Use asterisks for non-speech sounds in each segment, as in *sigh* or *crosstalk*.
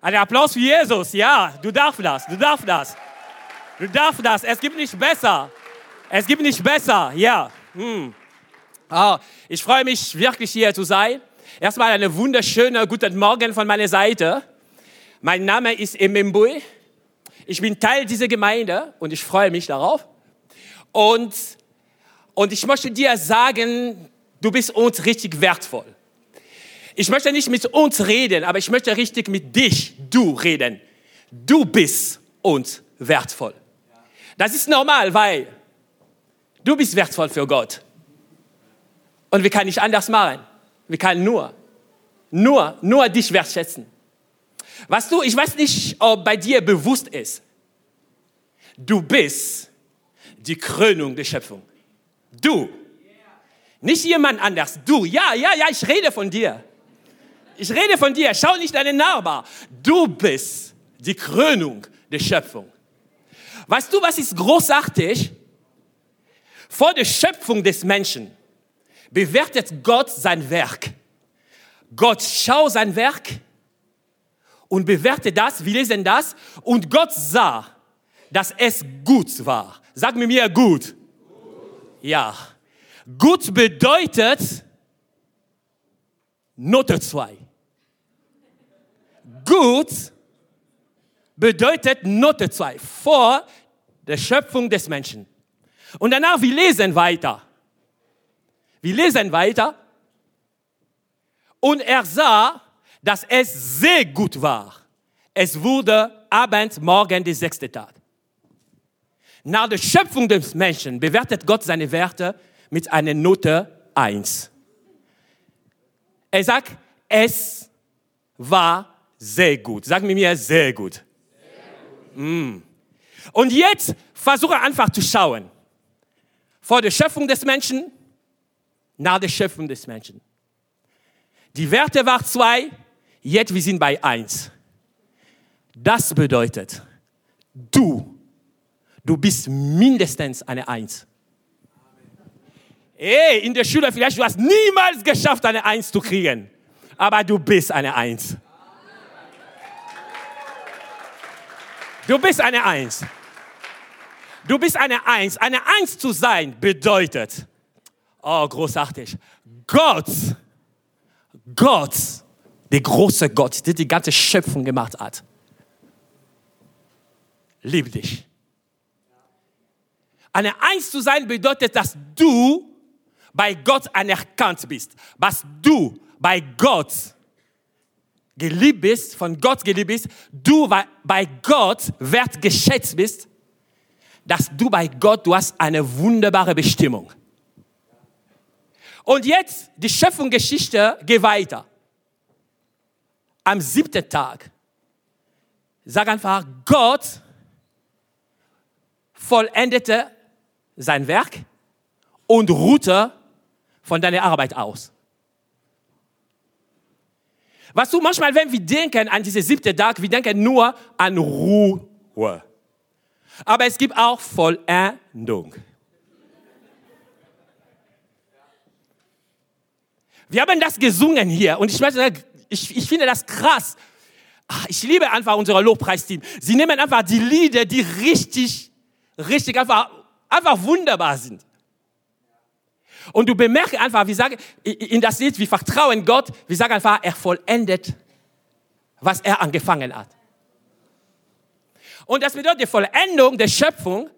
Ein Applaus für Jesus. Ja, du darfst das. Du darfst das. Du darfst das. Es gibt nicht besser. Es gibt nicht besser. Ja. Hm. Oh, ich freue mich wirklich hier zu sein. Erstmal eine wunderschöne guten Morgen von meiner Seite. Mein Name ist Emembui. Ich bin Teil dieser Gemeinde und ich freue mich darauf. Und, und ich möchte dir sagen, du bist uns richtig wertvoll. Ich möchte nicht mit uns reden, aber ich möchte richtig mit dich, du reden. Du bist uns wertvoll. Das ist normal, weil du bist wertvoll für Gott. Und wir können nicht anders machen. Wir können nur, nur, nur dich wertschätzen. Was du, ich weiß nicht, ob bei dir bewusst ist, du bist die Krönung der Schöpfung. Du. Nicht jemand anders. Du. Ja, ja, ja, ich rede von dir. Ich rede von dir. Schau nicht deinen Nachbar. Du bist die Krönung der Schöpfung. Weißt du, was ist großartig? Vor der Schöpfung des Menschen bewertet Gott sein Werk. Gott schaut sein Werk und bewertet das. Wir lesen das. Und Gott sah, dass es gut war. Sag mir mir gut. gut. Ja. Gut bedeutet Note 2 gut bedeutet Note 2 vor der Schöpfung des Menschen. Und danach, wir lesen weiter. Wir lesen weiter. Und er sah, dass es sehr gut war. Es wurde Abend, Morgen, der sechste Tag. Nach der Schöpfung des Menschen bewertet Gott seine Werte mit einer Note 1. Er sagt, es war sehr gut. Sag mir mir, sehr gut. Sehr gut. Mm. Und jetzt versuche einfach zu schauen. Vor der Schöpfung des Menschen, nach der Schöpfung des Menschen. Die Werte waren zwei, jetzt wir sind bei eins. Das bedeutet, du, du bist mindestens eine Eins. Ey, in der Schule vielleicht, du hast niemals geschafft, eine Eins zu kriegen. Aber du bist eine Eins. Du bist eine Eins. Du bist eine Eins. Eine Eins zu sein bedeutet, oh, großartig, Gott, Gott, der große Gott, der die ganze Schöpfung gemacht hat, liebt dich. Eine Eins zu sein bedeutet, dass du bei Gott anerkannt bist, was du bei Gott geliebt bist, von Gott geliebt bist, du bei Gott wertgeschätzt bist, dass du bei Gott, du hast eine wunderbare Bestimmung. Und jetzt, die Schöpfungsgeschichte geht weiter. Am siebten Tag, sag einfach, Gott vollendete sein Werk und ruhte von deiner Arbeit aus. Was du manchmal, wenn wir denken an diese siebte Tag, wir denken nur an Ruhe. Aber es gibt auch Vollendung. Wir haben das gesungen hier und ich, ich, ich finde das krass. Ich liebe einfach unser Lobpreisteam. Sie nehmen einfach die Lieder, die richtig, richtig einfach, einfach wunderbar sind. Und du bemerkst einfach, wir sagen in das Lied, wir vertrauen Gott, wir sagen einfach, er vollendet, was er angefangen hat. Und das bedeutet die Vollendung der Schöpfung.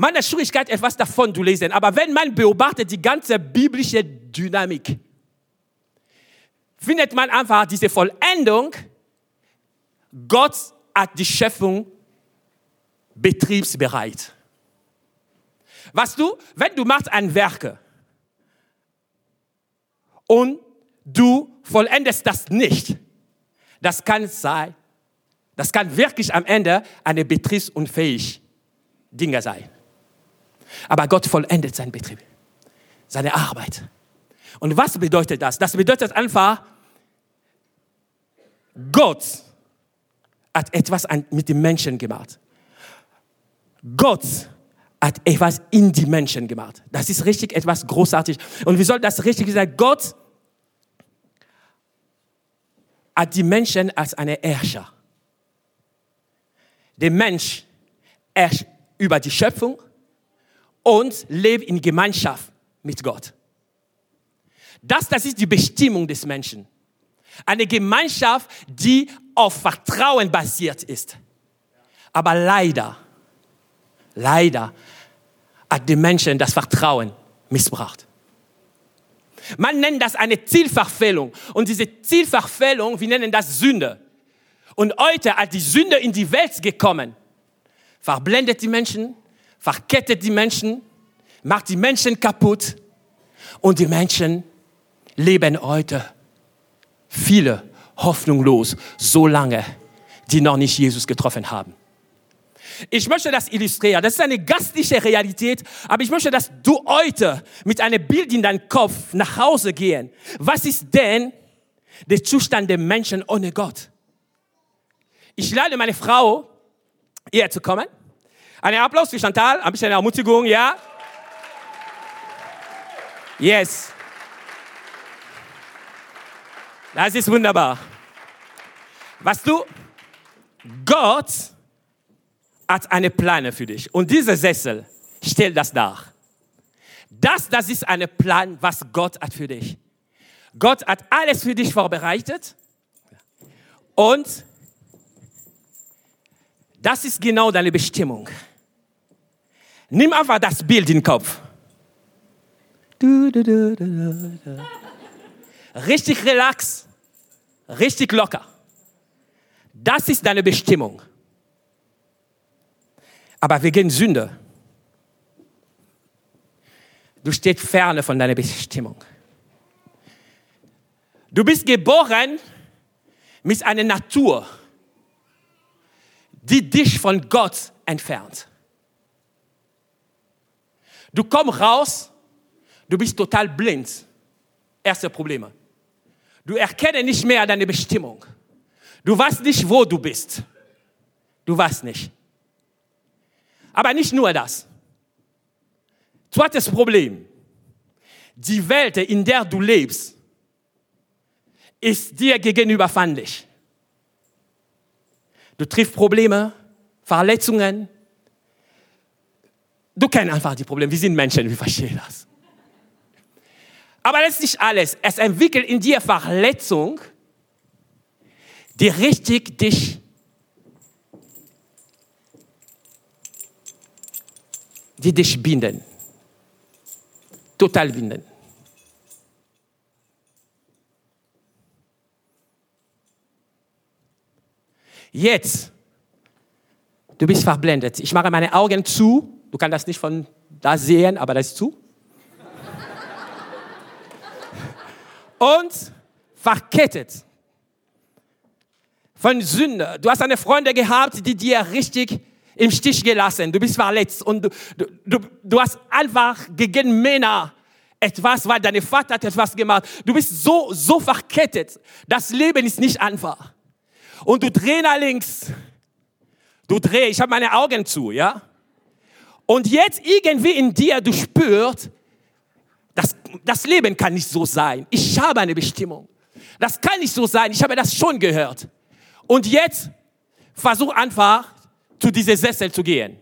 Hat Schwierigkeit, etwas davon zu lesen. Aber wenn man beobachtet die ganze biblische Dynamik, findet man einfach diese Vollendung. Gott hat die Schöpfung betriebsbereit. Was du, wenn du machst ein Werke und du vollendest das nicht, das kann sein, das kann wirklich am Ende eine betriebsunfähig Dinge sein. Aber Gott vollendet seinen Betrieb, seine Arbeit. Und was bedeutet das? Das bedeutet einfach, Gott hat etwas mit dem Menschen gemacht. Gott hat etwas in die Menschen gemacht. Das ist richtig etwas großartig. Und wir sollten das richtig sagen, Gott hat die Menschen als eine Herrscher. Der Mensch herrscht über die Schöpfung und lebt in Gemeinschaft mit Gott. Das, das ist die Bestimmung des Menschen. Eine Gemeinschaft, die auf Vertrauen basiert ist. Aber leider, leider hat die Menschen das Vertrauen missbraucht. Man nennt das eine Zielverfehlung. Und diese Zielverfehlung, wir nennen das Sünde. Und heute, als die Sünde in die Welt gekommen, verblendet die Menschen, verkettet die Menschen, macht die Menschen kaputt. Und die Menschen leben heute viele hoffnungslos so lange, die noch nicht Jesus getroffen haben. Ich möchte das illustrieren. Das ist eine gastliche Realität, aber ich möchte, dass du heute mit einem Bild in deinem Kopf nach Hause gehen. Was ist denn der Zustand der Menschen ohne Gott? Ich lade meine Frau, hierher zu kommen. Einen Applaus für Chantal, ein bisschen Ermutigung, ja? Yes. Das ist wunderbar. Was du, Gott hat eine Plane für dich. Und dieser Sessel stellt das dar. Das, das ist ein Plan, was Gott hat für dich. Gott hat alles für dich vorbereitet. Und das ist genau deine Bestimmung. Nimm einfach das Bild in den Kopf. Richtig relax, richtig locker. Das ist deine Bestimmung. Aber wegen Sünde, du stehst ferne von deiner Bestimmung. Du bist geboren mit einer Natur, die dich von Gott entfernt. Du kommst raus, du bist total blind. Erste Probleme. Du erkennst nicht mehr deine Bestimmung. Du weißt nicht, wo du bist. Du weißt nicht. Aber nicht nur das. Zweites Problem. Die Welt, in der du lebst, ist dir gegenüber feindlich. Du triffst Probleme, Verletzungen. Du kennst einfach die Probleme. Wir sind Menschen, wir verstehen das. Aber das ist nicht alles. Es entwickelt in dir Verletzung, die richtig dich die dich binden. Total binden. Jetzt, du bist verblendet. Ich mache meine Augen zu. Du kannst das nicht von da sehen, aber das ist zu. Und verkettet von Sünde. Du hast eine Freundin gehabt, die dir richtig im Stich gelassen, du bist verletzt und du, du, du hast einfach gegen Männer etwas, weil dein Vater hat etwas gemacht. Du bist so, so verkettet. Das Leben ist nicht einfach. Und du drehst nach links. Du drehst, ich habe meine Augen zu, ja? Und jetzt irgendwie in dir, du spürst, das, das Leben kann nicht so sein. Ich habe eine Bestimmung. Das kann nicht so sein. Ich habe das schon gehört. Und jetzt versuch einfach zu diesem Sessel zu gehen.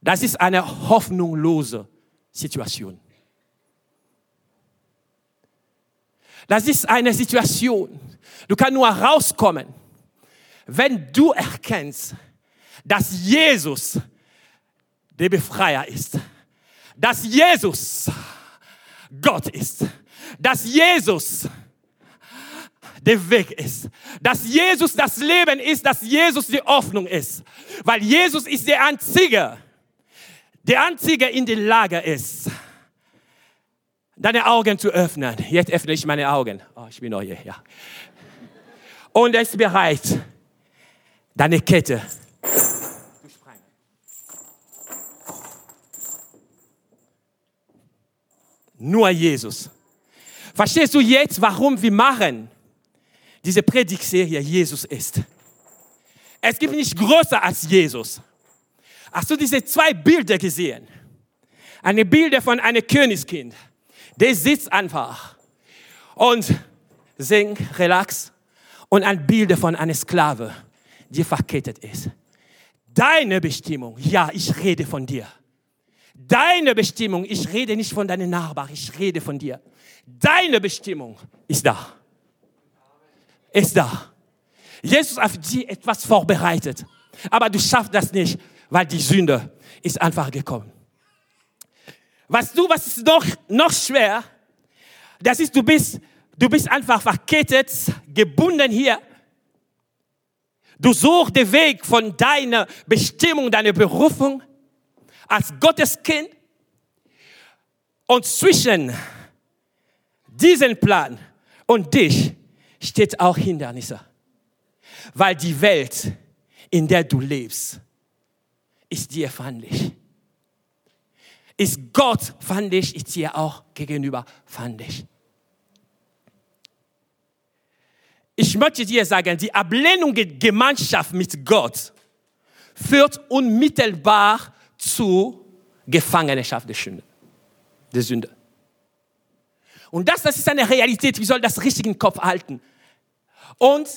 Das ist eine hoffnungslose Situation. Das ist eine Situation, du kannst nur rauskommen, wenn du erkennst, dass Jesus der Befreier ist. Dass Jesus Gott ist. Dass Jesus der Weg ist. Dass Jesus das Leben ist, dass Jesus die Hoffnung ist. Weil Jesus ist der Einzige, der Einzige in der Lage ist, deine Augen zu öffnen. Jetzt öffne ich meine Augen. Oh, ich bin neu hier, ja. Und er ist bereit, deine Kette Nur Jesus. Verstehst du jetzt, warum wir machen diese Predigtserie Jesus ist? Es gibt nicht größer als Jesus. Hast du diese zwei Bilder gesehen? Eine Bilder von einem Königskind. Der sitzt einfach und singt, relax. Und ein Bild von einer Sklave, die verkettet ist. Deine Bestimmung, ja, ich rede von dir. Deine Bestimmung, ich rede nicht von deinen Nachbarn, ich rede von dir. Deine Bestimmung ist da. Ist da. Jesus hat dir etwas vorbereitet. Aber du schaffst das nicht, weil die Sünde ist einfach gekommen. Was du, was ist noch, noch schwer? Das ist, du bist, du bist einfach verkettet, gebunden hier. Du suchst den Weg von deiner Bestimmung, deiner Berufung als Gotteskind. Und zwischen diesem Plan und dich steht auch Hindernisse. Weil die Welt, in der du lebst, ist dir feindlich. Ist Gott feindlich, ist dir auch gegenüber feindlich. Ich möchte dir sagen, die Ablehnung der Gemeinschaft mit Gott führt unmittelbar zu Gefangenschaft der Sünde. Der Sünde. Und das, das ist eine Realität. Wir sollen das richtig im Kopf halten. Und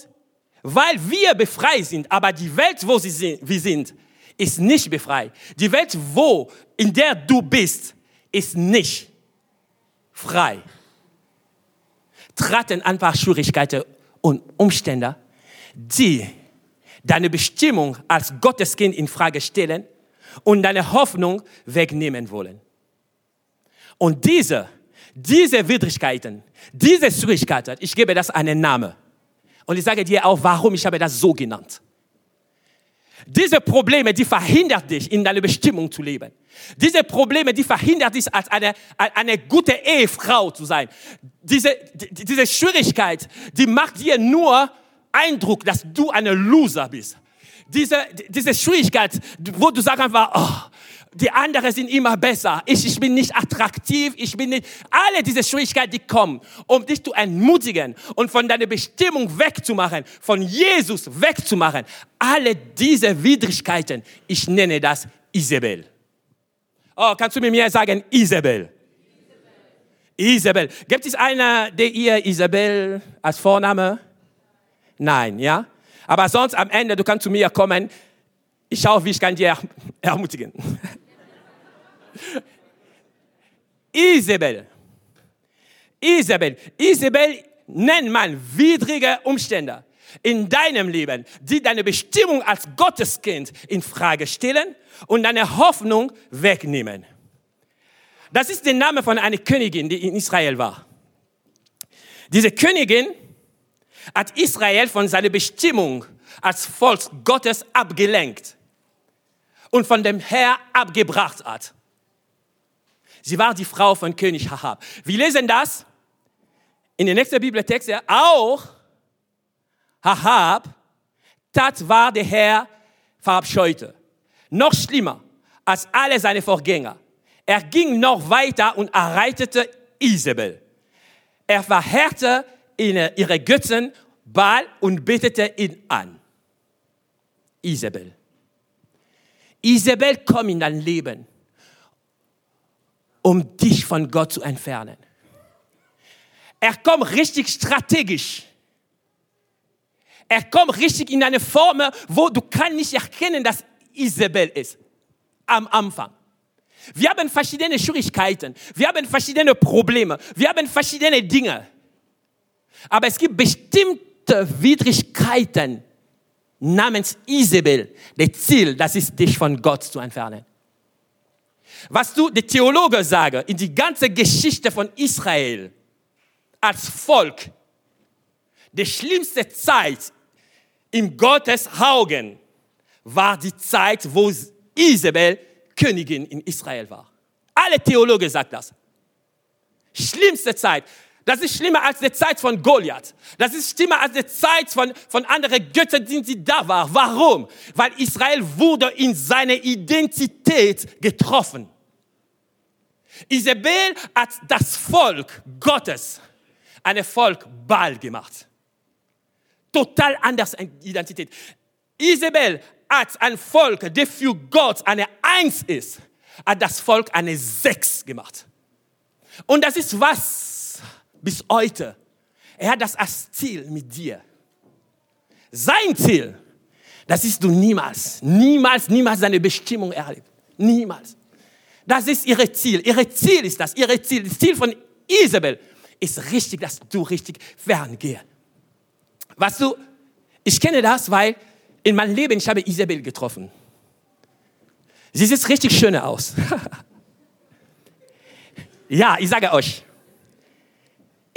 weil wir befreit sind, aber die Welt, wo sind, wir sind, ist nicht befreit. Die Welt, wo, in der du bist, ist nicht frei. Traten ein paar Schwierigkeiten und Umstände, die deine Bestimmung als Gotteskind in Frage stellen und deine Hoffnung wegnehmen wollen. Und diese, diese Widrigkeiten, diese Schwierigkeiten, ich gebe das einen Namen. Und ich sage dir auch, warum ich habe das so genannt. Diese Probleme, die verhindern dich, in deiner Bestimmung zu leben. Diese Probleme, die verhindern dich, als eine, eine gute Ehefrau zu sein. Diese, diese Schwierigkeit, die macht dir nur Eindruck, dass du eine Loser bist diese, diese Schwierigkeit, wo du sagst einfach, oh, die anderen sind immer besser. Ich, ich bin nicht attraktiv. Ich bin nicht. Alle diese Schwierigkeiten, die kommen, um dich zu entmutigen und von deiner Bestimmung wegzumachen, von Jesus wegzumachen. Alle diese Widrigkeiten, ich nenne das Isabel. Oh, kannst du mir sagen, Isabel? Isabel. Gibt es eine, der ihr Isabel als Vorname? Nein, ja? Aber sonst am Ende, du kannst zu mir kommen. Ich schaue, wie ich kann dir *laughs* ermutigen. *laughs* Isabel. Isabel. Isabel nennt man widrige Umstände in deinem Leben, die deine Bestimmung als Gotteskind in Frage stellen und deine Hoffnung wegnehmen. Das ist der Name von einer Königin, die in Israel war. Diese Königin hat Israel von seiner Bestimmung als Volk Gottes abgelenkt und von dem Herr abgebracht hat. Sie war die Frau von König Hahab. Wir lesen das in den nächsten Bibeltext. Auch Hahab tat, war der Herr verabscheute. Noch schlimmer als alle seine Vorgänger. Er ging noch weiter und erreitete Isabel. Er verhärte ihre Götzen Baal und betete ihn an. Isabel. Isabel kommt in dein Leben, um dich von Gott zu entfernen. Er kommt richtig strategisch. Er kommt richtig in eine Form, wo du kannst nicht erkennen, dass Isabel ist. Am Anfang. Wir haben verschiedene Schwierigkeiten. Wir haben verschiedene Probleme. Wir haben verschiedene Dinge. Aber es gibt bestimmte Widrigkeiten namens Isabel. Das Ziel, das ist dich von Gott zu entfernen. Was du, die Theologen sagen, in die ganze Geschichte von Israel als Volk, die schlimmste Zeit im Gottes Augen war die Zeit, wo Isabel Königin in Israel war. Alle Theologen sagen das. Schlimmste Zeit. Das ist schlimmer als die Zeit von Goliath. Das ist schlimmer als die Zeit von, von anderen Göttern, die, da waren. Warum? Weil Israel wurde in seiner Identität getroffen. Isabel hat das Volk Gottes ein Volk Baal gemacht. Total anders Identität. Isabel hat ein Volk, der für Gott eine Eins ist, hat das Volk eine Sechs gemacht. Und das ist was bis heute. Er hat das als Ziel mit dir. Sein Ziel, das ist du niemals, niemals, niemals seine Bestimmung erlebt. Niemals. Das ist ihr Ziel. Ihr Ziel ist das. Ihr Ziel, das Ziel von Isabel ist richtig, dass du richtig ferngehst. Weißt du, ich kenne das, weil in meinem Leben, ich habe Isabel getroffen. Sie sieht richtig schön aus. *laughs* ja, ich sage euch,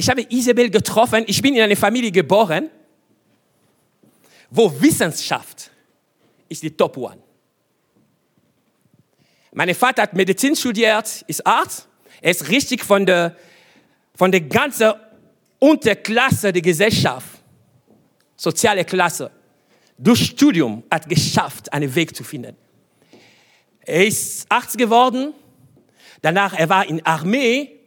ich habe Isabel getroffen. Ich bin in eine Familie geboren, wo Wissenschaft ist die Top One. Mein Vater hat Medizin studiert, ist Arzt. Er ist richtig von der, von der ganzen Unterklasse der Gesellschaft, soziale Klasse, durch Studium hat geschafft, einen Weg zu finden. Er ist Arzt geworden. Danach, er war in Armee,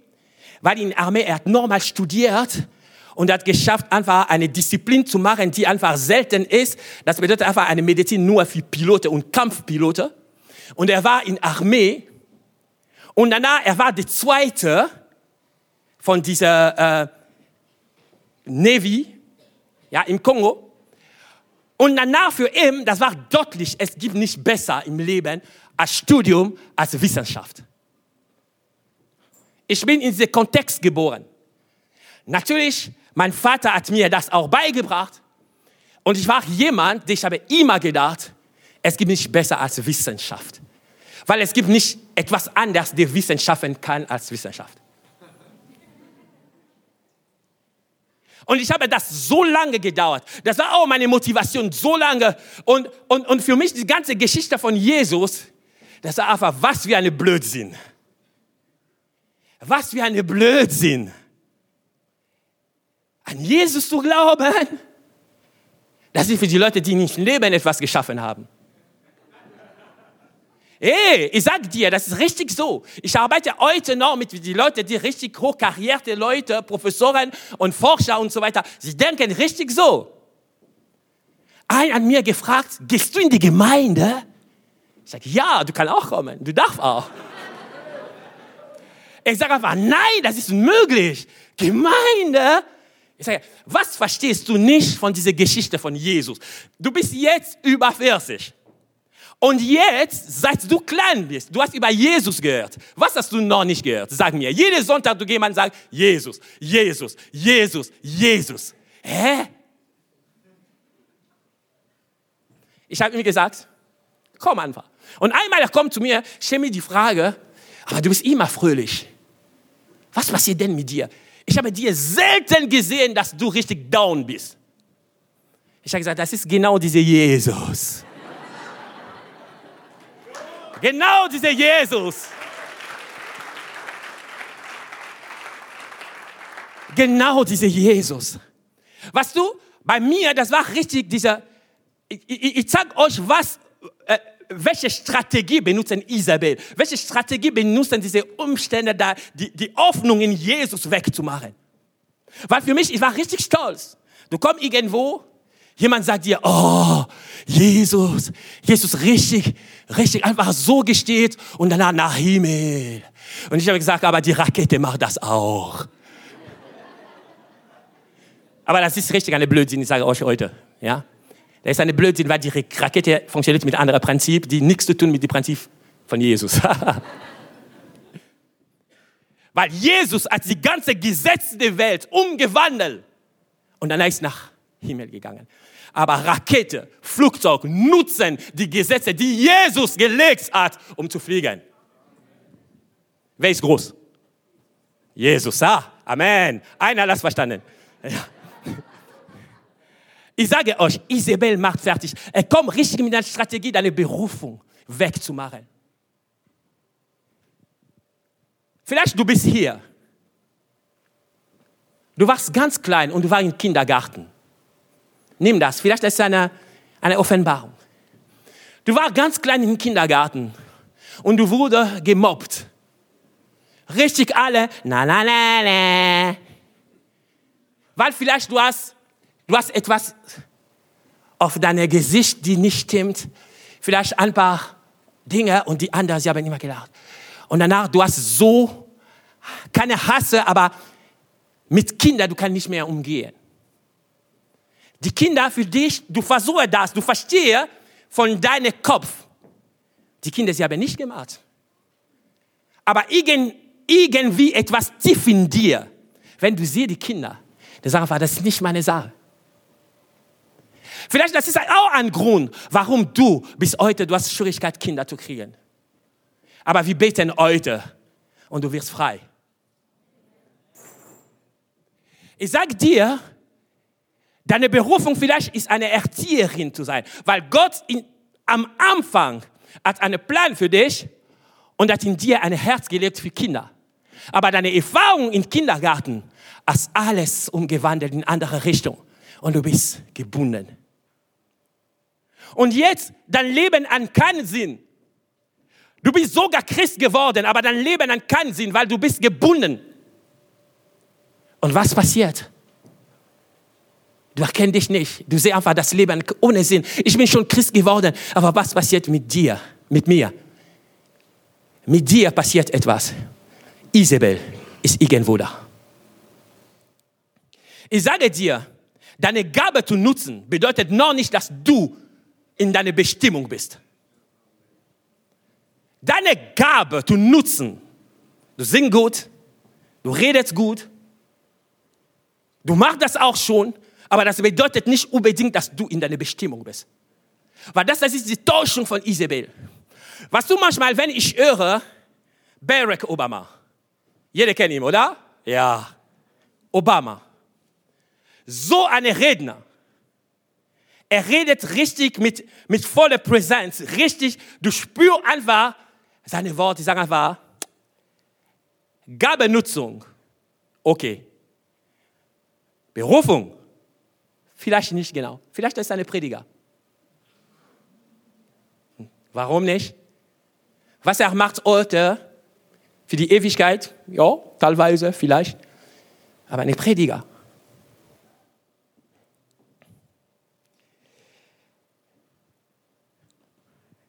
weil in der Armee, er hat normal studiert und hat geschafft, einfach eine Disziplin zu machen, die einfach selten ist. Das bedeutet einfach eine Medizin nur für Piloten und Kampfpiloten. Und er war in der Armee und danach, er war der Zweite von dieser äh, Navy, ja, im Kongo. Und danach für ihn, das war deutlich, es gibt nicht besser im Leben als Studium, als Wissenschaft. Ich bin in diesem Kontext geboren. Natürlich, mein Vater hat mir das auch beigebracht. Und ich war jemand, ich habe immer gedacht, es gibt nicht besser als Wissenschaft. Weil es gibt nicht etwas anderes, der Wissenschaften kann als Wissenschaft. Und ich habe das so lange gedauert. Das war auch meine Motivation, so lange. Und, und, und für mich die ganze Geschichte von Jesus, das war einfach, was für eine Blödsinn. Was für eine Blödsinn. An Jesus zu glauben, das ist für die Leute, die nicht Leben etwas geschaffen haben. Hey, ich sag dir, das ist richtig so. Ich arbeite heute noch mit den Leuten, die richtig hochkarierte Leute, Professoren und Forscher und so weiter. Sie denken richtig so. Ein an mir gefragt, gehst du in die Gemeinde? Ich sage, ja, du kannst auch kommen, du darfst auch. Ich sage einfach, nein, das ist unmöglich. Gemeinde? Ich sage, was verstehst du nicht von dieser Geschichte von Jesus? Du bist jetzt über 40. Und jetzt, seit du klein bist, du hast über Jesus gehört. Was hast du noch nicht gehört? Sag mir. Jeden Sonntag, du jemand sagt, Jesus, Jesus, Jesus, Jesus. Hä? Ich habe ihm gesagt, komm einfach. Und einmal er kommt zu mir, stellt mir die Frage, aber du bist immer fröhlich. Was passiert denn mit dir? Ich habe dir selten gesehen, dass du richtig down bist. Ich habe gesagt, das ist genau dieser Jesus. Genau dieser Jesus. Genau dieser Jesus. Was du, bei mir, das war richtig dieser, ich, ich, ich sag euch, was, äh, welche Strategie benutzen Isabel? Welche Strategie benutzen diese Umstände da, die, die Hoffnung in Jesus wegzumachen? Weil für mich, ich war richtig stolz. Du kommst irgendwo, Jemand sagt dir, oh, Jesus, Jesus richtig, richtig einfach so gesteht und danach nach Himmel. Und ich habe gesagt, aber die Rakete macht das auch. Aber das ist richtig eine Blödsinn, ich sage euch heute, ja. Das ist eine Blödsinn, weil die Rakete funktioniert mit anderen Prinzip, die nichts zu tun mit dem Prinzip von Jesus. *laughs* weil Jesus hat die ganze Gesetze der Welt umgewandelt und dann ist nach Himmel gegangen. Aber Rakete, Flugzeug nutzen die Gesetze, die Jesus gelegt hat, um zu fliegen. Wer ist groß? Jesus, ah, Amen. Einer hat das verstanden. Ja. Ich sage euch, Isabel macht fertig. Er kommt richtig mit einer Strategie, deine Berufung wegzumachen. Vielleicht du bist hier. Du warst ganz klein und du warst im Kindergarten. Nimm das, vielleicht ist es eine, eine Offenbarung. Du warst ganz klein im Kindergarten und du wurde gemobbt. Richtig alle, na, na, na, na. Weil vielleicht du hast, du hast etwas auf deinem Gesicht, die nicht stimmt. vielleicht ein paar Dinge und die anderen, sie haben immer gelacht. Und danach, du hast so keine Hasse, aber mit Kindern, du kannst nicht mehr umgehen. Die Kinder für dich, du versuchst das, du verstehst von deinem Kopf. Die Kinder, sie haben nicht gemacht. Aber irgendwie etwas tief in dir, wenn du siehst die Kinder, die sagen das ist nicht meine Sache. Vielleicht das ist auch ein Grund, warum du bis heute, du hast Schwierigkeit, Kinder zu kriegen. Aber wir beten heute und du wirst frei. Ich sage dir, deine Berufung vielleicht ist eine Erzieherin zu sein, weil Gott in, am Anfang hat einen Plan für dich und hat in dir ein Herz gelegt für Kinder. Aber deine Erfahrung im Kindergarten hast alles umgewandelt in andere Richtung und du bist gebunden. Und jetzt, dein Leben hat keinen Sinn. Du bist sogar Christ geworden, aber dein Leben hat keinen Sinn, weil du bist gebunden. Und was passiert? Du erkennst dich nicht. Du siehst einfach das Leben ohne Sinn. Ich bin schon Christ geworden, aber was passiert mit dir, mit mir? Mit dir passiert etwas. Isabel ist irgendwo da. Ich sage dir, deine Gabe zu nutzen bedeutet noch nicht, dass du in deiner Bestimmung bist. Deine Gabe zu nutzen, du singst gut, du redest gut, du machst das auch schon, aber das bedeutet nicht unbedingt, dass du in deiner Bestimmung bist. Weil das, das ist die Täuschung von Isabel. Was du manchmal, wenn ich höre, Barack Obama, jeder kennt ihn, oder? Ja, Obama. So eine Redner. Er redet richtig mit, mit voller Präsenz, richtig. Du spürst einfach seine Worte, sagen einfach, Gabenutzung, okay. Berufung, vielleicht nicht genau. Vielleicht ist er eine Prediger. Warum nicht? Was er macht heute für die Ewigkeit, ja, teilweise, vielleicht, aber eine Prediger.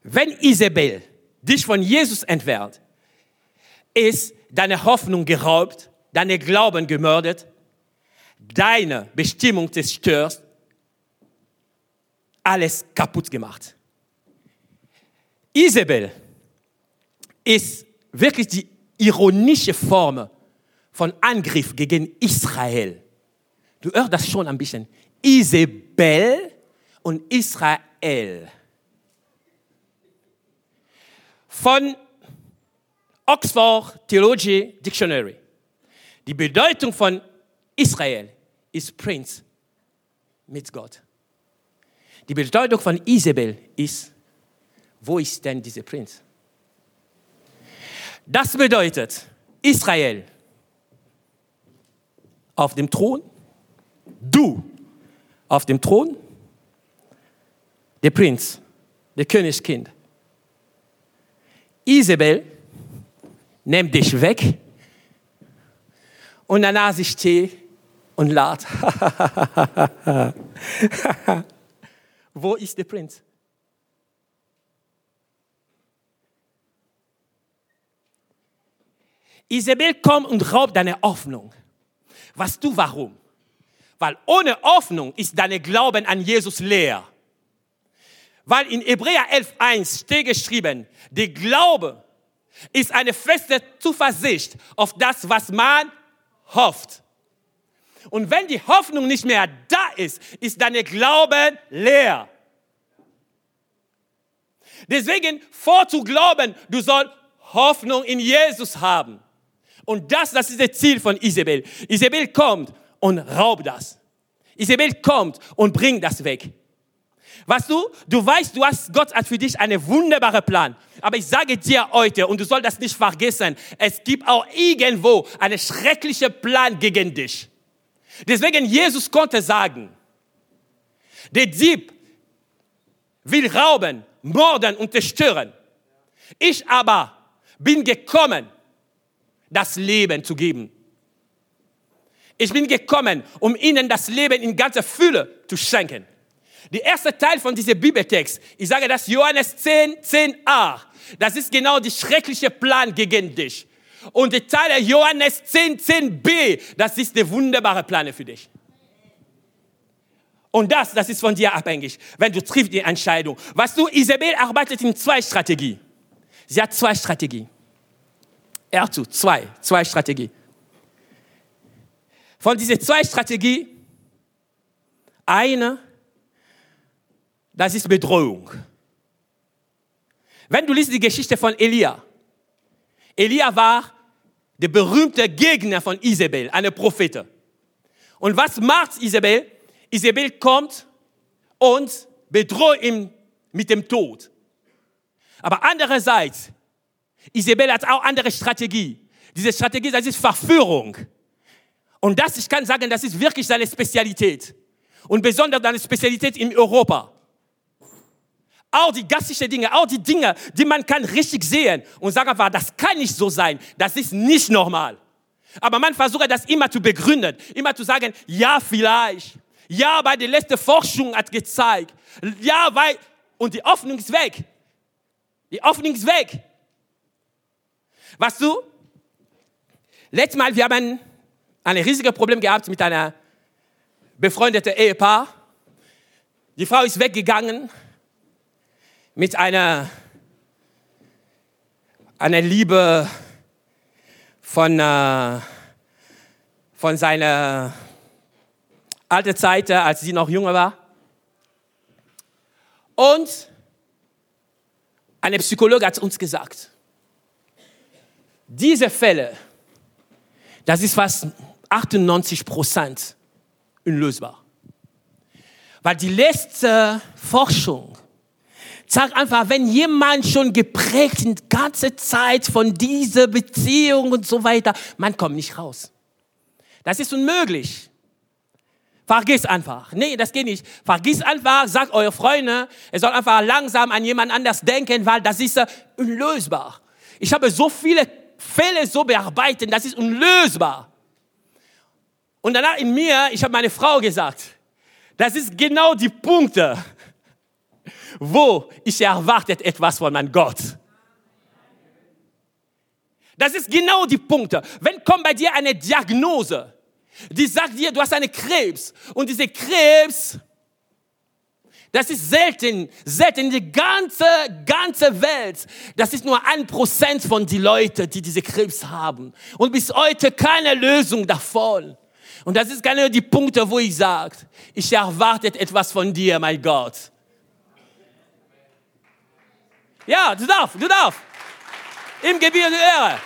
Wenn Isabel dich von Jesus entfernt, ist deine Hoffnung geraubt, deine Glauben gemördet, deine Bestimmung zerstört, alles kaputt gemacht. Isabel ist wirklich die ironische Form von Angriff gegen Israel. Du hörst das schon ein bisschen. Isabel und Israel von Oxford Theology Dictionary. Die Bedeutung von Israel ist Prinz mit Gott. Die Bedeutung von Isabel ist, wo ist denn dieser Prinz? Das bedeutet, Israel auf dem Thron, du auf dem Thron, der Prinz, der Königskind. Isabel nimmt dich weg und danach sie steht und lacht. *laughs* Wo ist der Prinz? Isabel kommt und raubt deine Hoffnung. Was du warum? Weil ohne Hoffnung ist dein Glauben an Jesus leer. Weil in Hebräer 11.1 steht geschrieben, der Glaube ist eine feste Zuversicht auf das, was man hofft. Und wenn die Hoffnung nicht mehr da ist, ist dein Glauben leer. Deswegen vorzuglauben, du sollst Hoffnung in Jesus haben. Und das, das ist das Ziel von Isabel. Isabel kommt und raubt das. Isabel kommt und bringt das weg. Weißt du, du weißt, du hast, Gott hat für dich einen wunderbaren Plan. Aber ich sage dir heute, und du sollst das nicht vergessen, es gibt auch irgendwo einen schrecklichen Plan gegen dich. Deswegen Jesus konnte sagen, der Dieb will rauben, morden und zerstören. Ich aber bin gekommen, das Leben zu geben. Ich bin gekommen, um ihnen das Leben in ganzer Fülle zu schenken. Der erste Teil von diesem Bibeltext, ich sage das Johannes 10, 10a, das ist genau der schreckliche Plan gegen dich. Und der Teil Johannes 10, 10b, das ist der wunderbare Plan für dich. Und das, das ist von dir abhängig, wenn du triffst die Entscheidung. Weißt du, Isabel arbeitet in zwei Strategien. Sie hat zwei Strategien. Er zu, zwei, zwei Strategien. Von diesen zwei Strategien, eine, das ist Bedrohung. Wenn du liest die Geschichte von Elia, Elia war der berühmte Gegner von Isabel, eine Prophete. Und was macht Isabel? Isabel kommt und bedroht ihn mit dem Tod. Aber andererseits, Isabel hat auch andere Strategie. Diese Strategie, das ist Verführung. Und das, ich kann sagen, das ist wirklich seine Spezialität. Und besonders seine Spezialität in Europa. Auch die gastlichen Dinge, auch die Dinge, die man kann richtig sehen und sagen einfach, das kann nicht so sein. Das ist nicht normal. Aber man versucht das immer zu begründen, immer zu sagen, ja, vielleicht. Ja, weil die letzte Forschung hat gezeigt. Ja, weil, und die Hoffnung ist weg. Die Hoffnung ist weg. Weißt du, letztes Mal, wir haben ein riesiges Problem gehabt mit einer befreundeten Ehepaar. Die Frau ist weggegangen mit einer, einer Liebe von, äh, von seiner alten Zeit, als sie noch jünger war. Und eine Psychologe hat uns gesagt, diese Fälle, das ist fast 98 Prozent unlösbar. Weil die letzte Forschung Sag einfach, wenn jemand schon geprägt die ganze Zeit von dieser Beziehung und so weiter, man kommt nicht raus. Das ist unmöglich. Vergiss einfach. Nee, das geht nicht. Vergiss einfach, sagt eure Freunde, ihr sollt einfach langsam an jemand anders denken, weil das ist unlösbar. Ich habe so viele Fälle so bearbeitet, das ist unlösbar. Und danach in mir, ich habe meine Frau gesagt, das ist genau die Punkte, wo ich erwartet etwas von meinem Gott. Das ist genau die Punkte. Wenn kommt bei dir eine Diagnose, die sagt dir, du hast eine Krebs und diese Krebs, das ist selten, selten der ganze, ganze Welt. Das ist nur ein Prozent von den Leuten, die diese Krebs haben. Und bis heute keine Lösung davon. Und das ist genau die Punkte, wo ich sage, ich erwarte etwas von dir, mein Gott. Ja, du darfst, du darfst. Im Gebirge Ehre.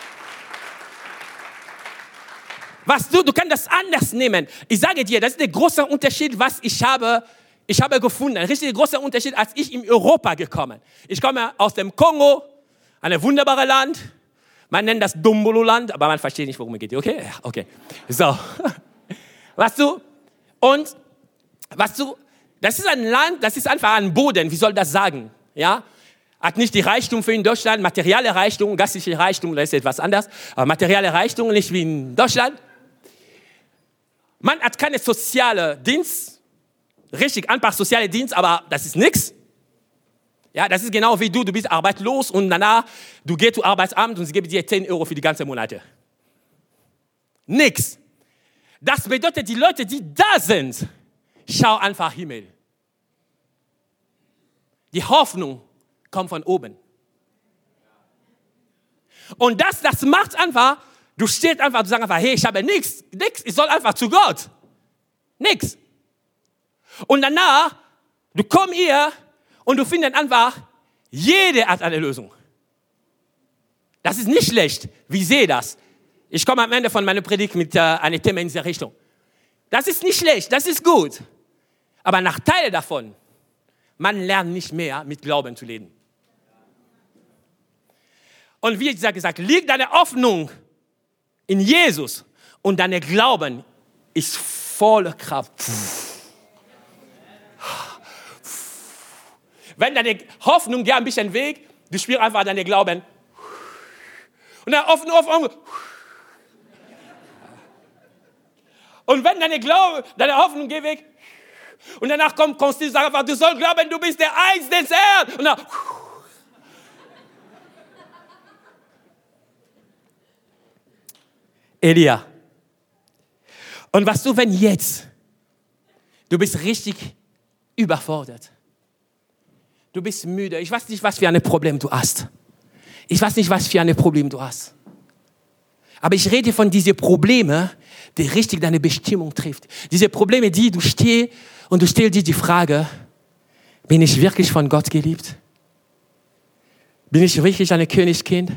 Was du, du kannst das anders nehmen. Ich sage dir, das ist der große Unterschied, was ich habe, ich habe gefunden. Ein richtig großer Unterschied, als ich in Europa gekommen. Ich komme aus dem Kongo, ein wunderbares Land. Man nennt das Dumbolo-Land, aber man versteht nicht, worum es geht. Okay? Okay. So. *laughs* Was du? Und, was du? Das ist ein Land, das ist einfach ein Boden. Wie soll das sagen? Ja? Hat nicht die Reichtum für in Deutschland, materielle Reichtum, gastliche Reichtum, das ist etwas anders, aber materielle Reichtum nicht wie in Deutschland. Man hat keine soziale Dienst, richtig einfach soziale Dienst, aber das ist nichts. Ja, das ist genau wie du, du bist arbeitslos und danach, du gehst zu Arbeitsamt und sie geben dir 10 Euro für die ganze Monate. Nix. Das bedeutet, die Leute, die da sind, schau einfach Himmel. Die Hoffnung kommt von oben. Und das, das macht einfach, du stehst einfach, du sagst einfach, hey, ich habe nichts, nichts, ich soll einfach zu Gott. Nichts. Und danach, du kommst hier und du findest einfach, jede hat eine Lösung. Das ist nicht schlecht. Wie sehe das? Ich komme am Ende von meiner Predigt mit äh, einem Thema in dieser Richtung. Das ist nicht schlecht, das ist gut. Aber Nachteile davon, man lernt nicht mehr mit Glauben zu leben. Und wie ich gesagt, liegt deine Hoffnung in Jesus und deine Glauben ist voller Kraft. Wenn deine Hoffnung dir ein bisschen weg, du spürst einfach deine Glauben. Und dann Hoffnung, Hoffnung. Und wenn deine Glaube, deine Hoffnung geht weg, Und danach kommt Konstantin und sagt einfach, du sollst glauben, du bist der Eins des Herrn. Und dann, Elia. Und was du, wenn jetzt, du bist richtig überfordert. Du bist müde. Ich weiß nicht, was für ein Problem du hast. Ich weiß nicht, was für ein Problem du hast. Aber ich rede von diesen Problemen, die richtig deine Bestimmung trifft. Diese Probleme, die du stehst und du stellst dir die Frage, bin ich wirklich von Gott geliebt? Bin ich wirklich ein Königskind?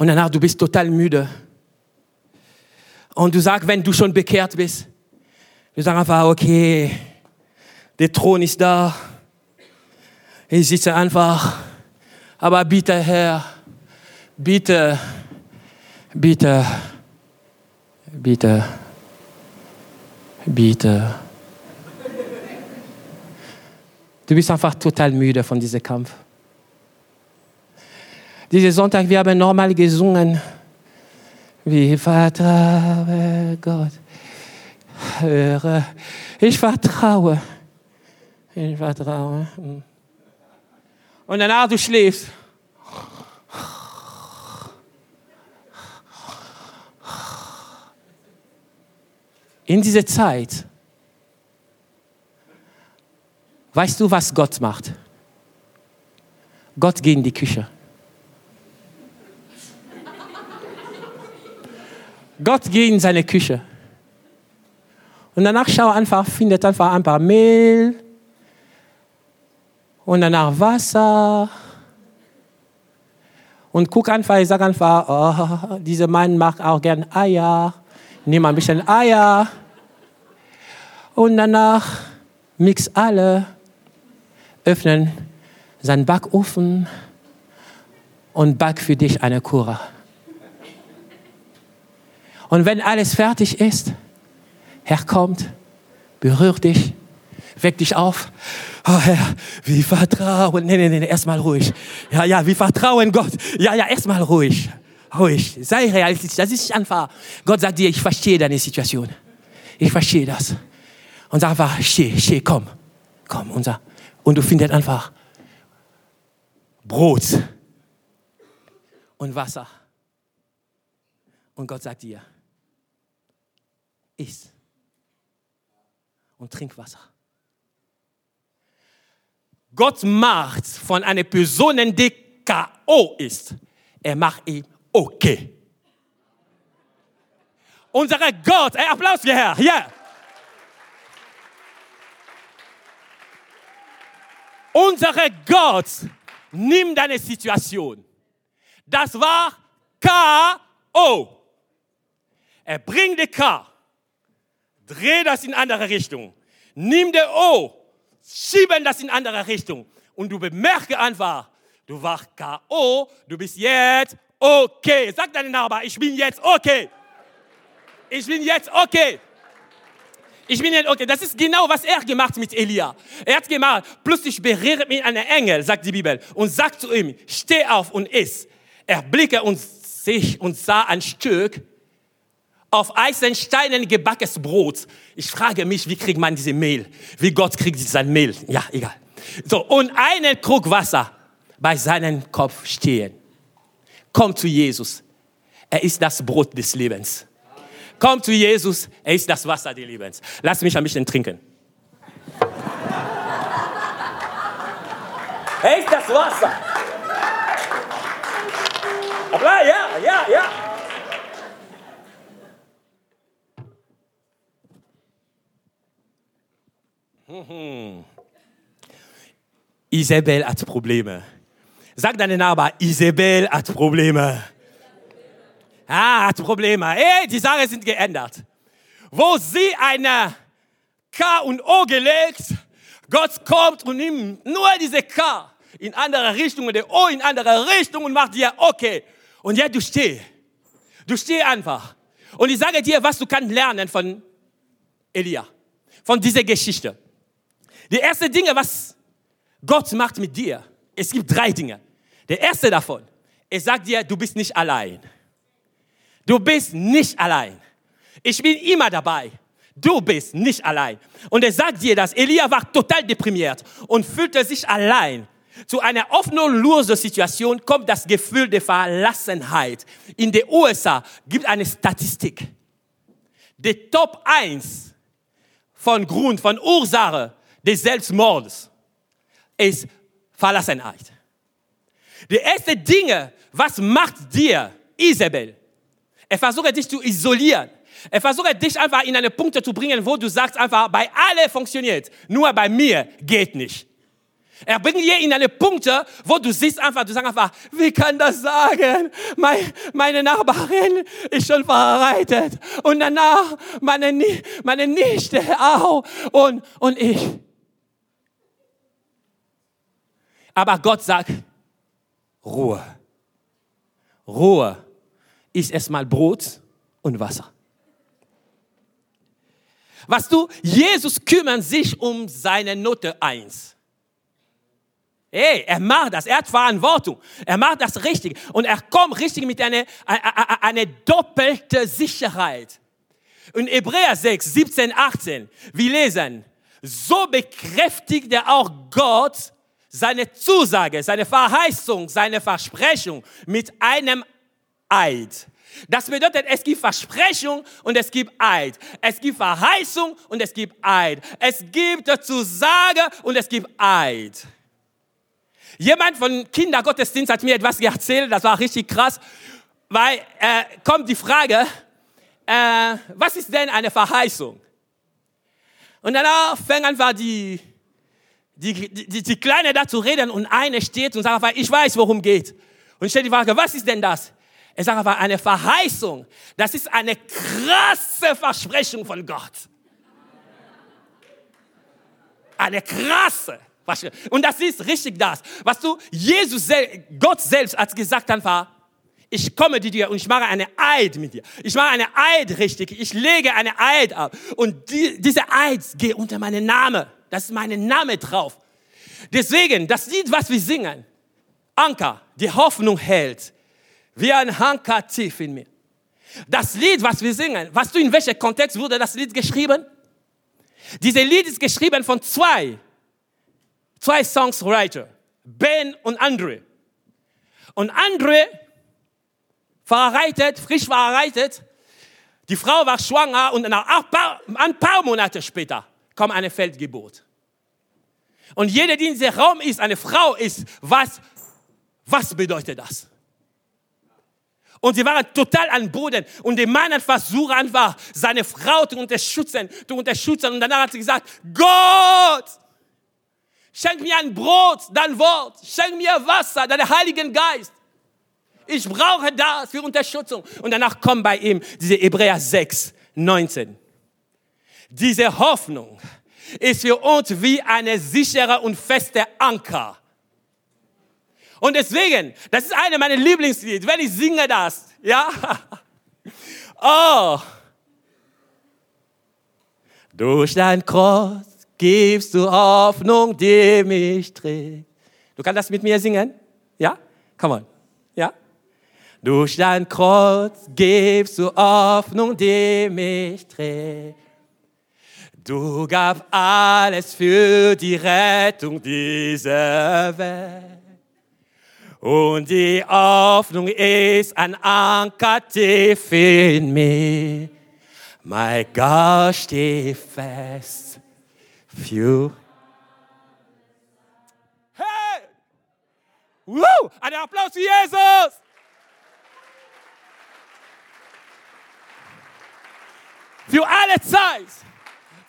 Und danach, du bist total müde. Und du sagst, wenn du schon bekehrt bist, du sagst einfach, okay, der Thron ist da. Ich sitze einfach. Aber bitte, Herr, bitte, bitte, bitte, bitte. Du bist einfach total müde von diesem Kampf. Diesen Sonntag, wir haben normal gesungen. Wie vertraue Gott. Höre, ich vertraue. Ich vertraue. Und danach du schläfst. In dieser Zeit, weißt du, was Gott macht? Gott geht in die Küche. Gott geht in seine Küche. Und danach schau einfach, findet einfach ein paar Mehl und danach Wasser. Und guck einfach, ich sage einfach, oh, dieser Mann mag auch gern Eier. Nimm ein bisschen Eier. Und danach mix alle, öffnen seinen Backofen und back für dich eine Kuche. Und wenn alles fertig ist, Herr kommt, berührt dich, weckt dich auf. Oh Herr, wie vertrauen. Nee, nee, nee, erstmal ruhig. Ja, ja, wie vertrauen Gott. Ja, ja, erstmal ruhig. Ruhig. Sei realistisch. Das ist nicht einfach. Gott sagt dir, ich verstehe deine Situation. Ich verstehe das. Und sag einfach, steh, steh, komm. Komm, und, sag, und du findest einfach Brot und Wasser. Und Gott sagt dir, iss und trink Wasser. Gott macht von einer Person, die K.O. ist, er macht ihn okay. Unser Gott, ein Applaus Herr, ja. Yeah. Unser Gott nimmt deine Situation. Das war K.O. Er bringt die K dreh das in andere Richtung. Nimm der O, schieben das in andere Richtung. Und du bemerke einfach, du warst K.O., du bist jetzt okay. Sag deinen Nachbar, ich bin jetzt okay. Ich bin jetzt okay. Ich bin jetzt okay. Das ist genau, was er gemacht mit Elia. Er hat gemacht, plötzlich berührt mich ein Engel, sagt die Bibel, und sagt zu ihm, steh auf und iss. Er blickte und sich und sah ein Stück auf Eisensteinen gebackenes Brot. Ich frage mich, wie kriegt man diese Mehl? Wie Gott kriegt sein Mehl? Ja, egal. So, und einen Krug Wasser bei seinem Kopf stehen. Komm zu Jesus. Er ist das Brot des Lebens. Komm zu Jesus. Er ist das Wasser des Lebens. Lass mich ein bisschen trinken. Er ist das Wasser. Ja, ja, ja. Mhm. Isabel hat Probleme. Sag deine Nachbar, Isabel hat Probleme. Ah, hat Probleme. Hey, die Sachen sind geändert. Wo sie eine K und O gelegt, Gott kommt und nimmt nur diese K in andere Richtung und der O in andere Richtung und macht dir okay. Und jetzt du stehst. Du stehst einfach. Und ich sage dir, was du kannst lernen von Elia, von dieser Geschichte. Die erste Dinge, was Gott macht mit dir, es gibt drei Dinge. Der erste davon, er sagt dir, du bist nicht allein. Du bist nicht allein. Ich bin immer dabei. Du bist nicht allein. Und er sagt dir, dass Elia war total deprimiert und fühlte sich allein. Zu einer hoffnungslosen Situation kommt das Gefühl der Verlassenheit. In den USA gibt eine Statistik. Die Top 1 von Grund, von Ursache des Selbstmordes ist Verlassenheit. Die erste Dinge, was macht dir Isabel? Er versucht dich zu isolieren. Er versucht dich einfach in eine Punkte zu bringen, wo du sagst einfach, bei alle funktioniert, nur bei mir geht nicht. Er bringt dir in eine Punkte, wo du siehst einfach, du sagst einfach, wie kann das sagen? meine Nachbarin ist schon verheiratet und danach meine, meine Nichte auch und, und ich. Aber Gott sagt, Ruhe. Ruhe ist erstmal Brot und Wasser. Was du, Jesus kümmert sich um seine Note 1. Hey, er macht das, er hat Verantwortung, er macht das richtig und er kommt richtig mit einer eine, eine doppelte Sicherheit. In Hebräer 6, 17, 18, wir lesen, so bekräftigt er auch Gott seine Zusage, seine Verheißung, seine Versprechung mit einem Eid. Das bedeutet, es gibt Versprechung und es gibt Eid. Es gibt Verheißung und es gibt Eid. Es gibt Zusage und es gibt Eid. Jemand von Kindergottesdienst hat mir etwas erzählt, das war richtig krass, weil äh, kommt die Frage, äh, was ist denn eine Verheißung? Und danach fängt einfach die, die, die, die Kleine da zu reden und eine steht und sagt ich weiß, worum geht. Und stellt die Frage, was ist denn das? Er sagt aber eine Verheißung. Das ist eine krasse Versprechung von Gott. Eine krasse Versprechung. Und das ist richtig das. Was du, Jesus, Gott selbst hat gesagt dann war, ich komme zu dir und ich mache eine Eid mit dir. Ich mache eine Eid richtig. Ich lege eine Eid ab. Und die, diese Eid geht unter meinen Namen. Das ist mein Name drauf. Deswegen, das Lied, was wir singen, Anker, die Hoffnung hält, wie ein Anker tief in mir. Das Lied, was wir singen, weißt du, in welchem Kontext wurde das Lied geschrieben? Dieses Lied ist geschrieben von zwei, zwei Songwriter, Ben und Andre. Und Andre verheiratet, frisch verheiratet, die Frau war schwanger und ein paar, ein paar Monate später kommt eine Feldgeburt. Und jeder, der in diesem Raum ist, eine Frau ist, was, was bedeutet das? Und sie waren total an Boden. Und der Mann hat versucht einfach, seine Frau zu unterstützen, zu unterstützen. Und danach hat sie gesagt, Gott, schenk mir ein Brot, dein Wort. Schenk mir Wasser, deinen Heiligen Geist. Ich brauche das für Unterstützung. Und danach kommt bei ihm diese Hebräer 6, 19. Diese Hoffnung ist für uns wie eine sichere und feste Anker und deswegen, das ist eine meiner Lieblingslieder, wenn ich singe das, ja. *laughs* Oh. Durch dein Kreuz gibst du Hoffnung, die mich trägt. Du kannst das mit mir singen? Ja? Come on. Ja? Durch dein Kreuz gibst du Hoffnung, die mich trägt. Du gab alles für die Rettung dieser Welt. Und die Hoffnung ist ein Anker tief in mir. Mein Gott steht fest. Für Hey! Woo! Ein Applaus für Jesus! Für alle Zeit.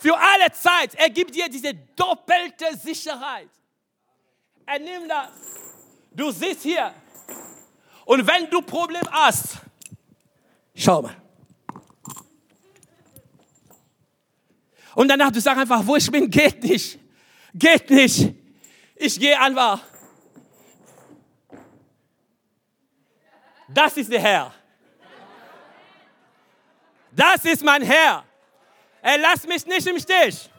Für alle Zeit. Er gibt dir diese doppelte Sicherheit. Er nimmt das Du sitzt hier und wenn du Problem hast, schau mal. Und danach du sagst einfach, wo ich bin, geht nicht. Geht nicht. Ich gehe einfach. Das ist der Herr. Das ist mein Herr. Er lässt mich nicht im Stich.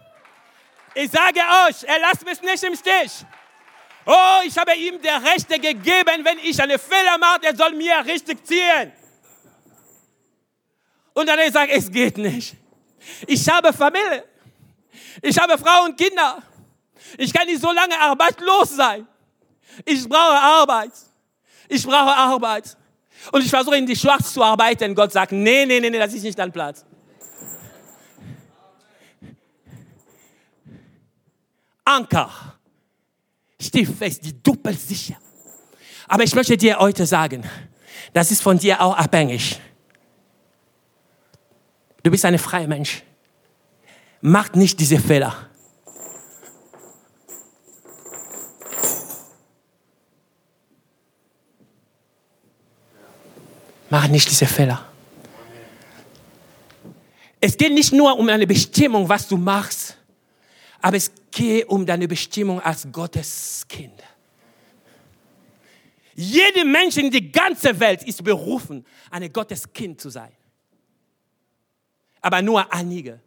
Ich sage euch, er lässt mich nicht im Stich. Oh, ich habe ihm der Rechte gegeben, wenn ich eine Fehler mache, er soll mir richtig ziehen. Und dann er sagt, es geht nicht. Ich habe Familie. Ich habe Frau und Kinder. Ich kann nicht so lange arbeitslos sein. Ich brauche Arbeit. Ich brauche Arbeit. Und ich versuche in die Schwarz zu arbeiten. Gott sagt, nee, nee, nee, nee, das ist nicht dein Platz. Anker. Stiefest, die doppelt sicher. Aber ich möchte dir heute sagen, das ist von dir auch abhängig. Du bist ein freier Mensch. Mach nicht diese Fehler. Mach nicht diese Fehler. Es geht nicht nur um eine Bestimmung, was du machst, aber es geht um deine Bestimmung als Gottes Kind. Jeder Mensch in der ganzen Welt ist berufen, ein Gotteskind zu sein. Aber nur einige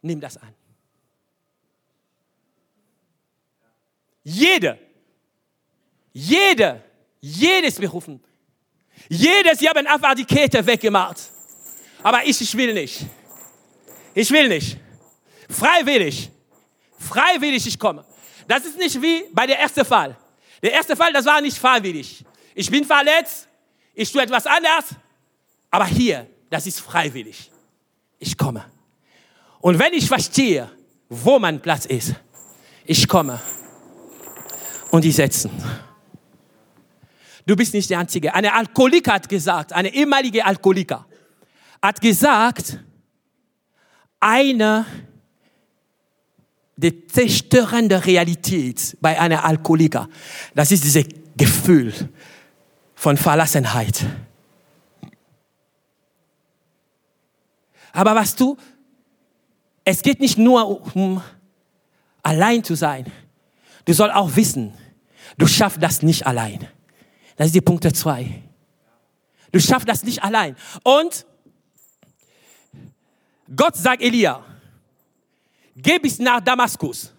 nehmen das an. Jeder, jeder, jedes berufen, jedes, sie haben einfach die Kette weggemacht. Aber ich, ich will nicht. Ich will nicht. Freiwillig. Freiwillig ich komme. Das ist nicht wie bei der ersten Fall. Der erste Fall, das war nicht freiwillig. Ich bin verletzt, ich tue etwas anderes, aber hier, das ist freiwillig. Ich komme. Und wenn ich verstehe, wo mein Platz ist, ich komme und die setzen. Du bist nicht der Einzige. Eine Alkoholiker hat gesagt, eine ehemalige Alkoholiker hat gesagt, eine der zerstörende Realität bei einer Alkoholiker, das ist dieses Gefühl von Verlassenheit. Aber was du, es geht nicht nur um allein zu sein. Du sollst auch wissen, du schaffst das nicht allein. Das ist die Punkte zwei. Du schaffst das nicht allein. Und Gott sagt Elia, geh bis nach Damaskus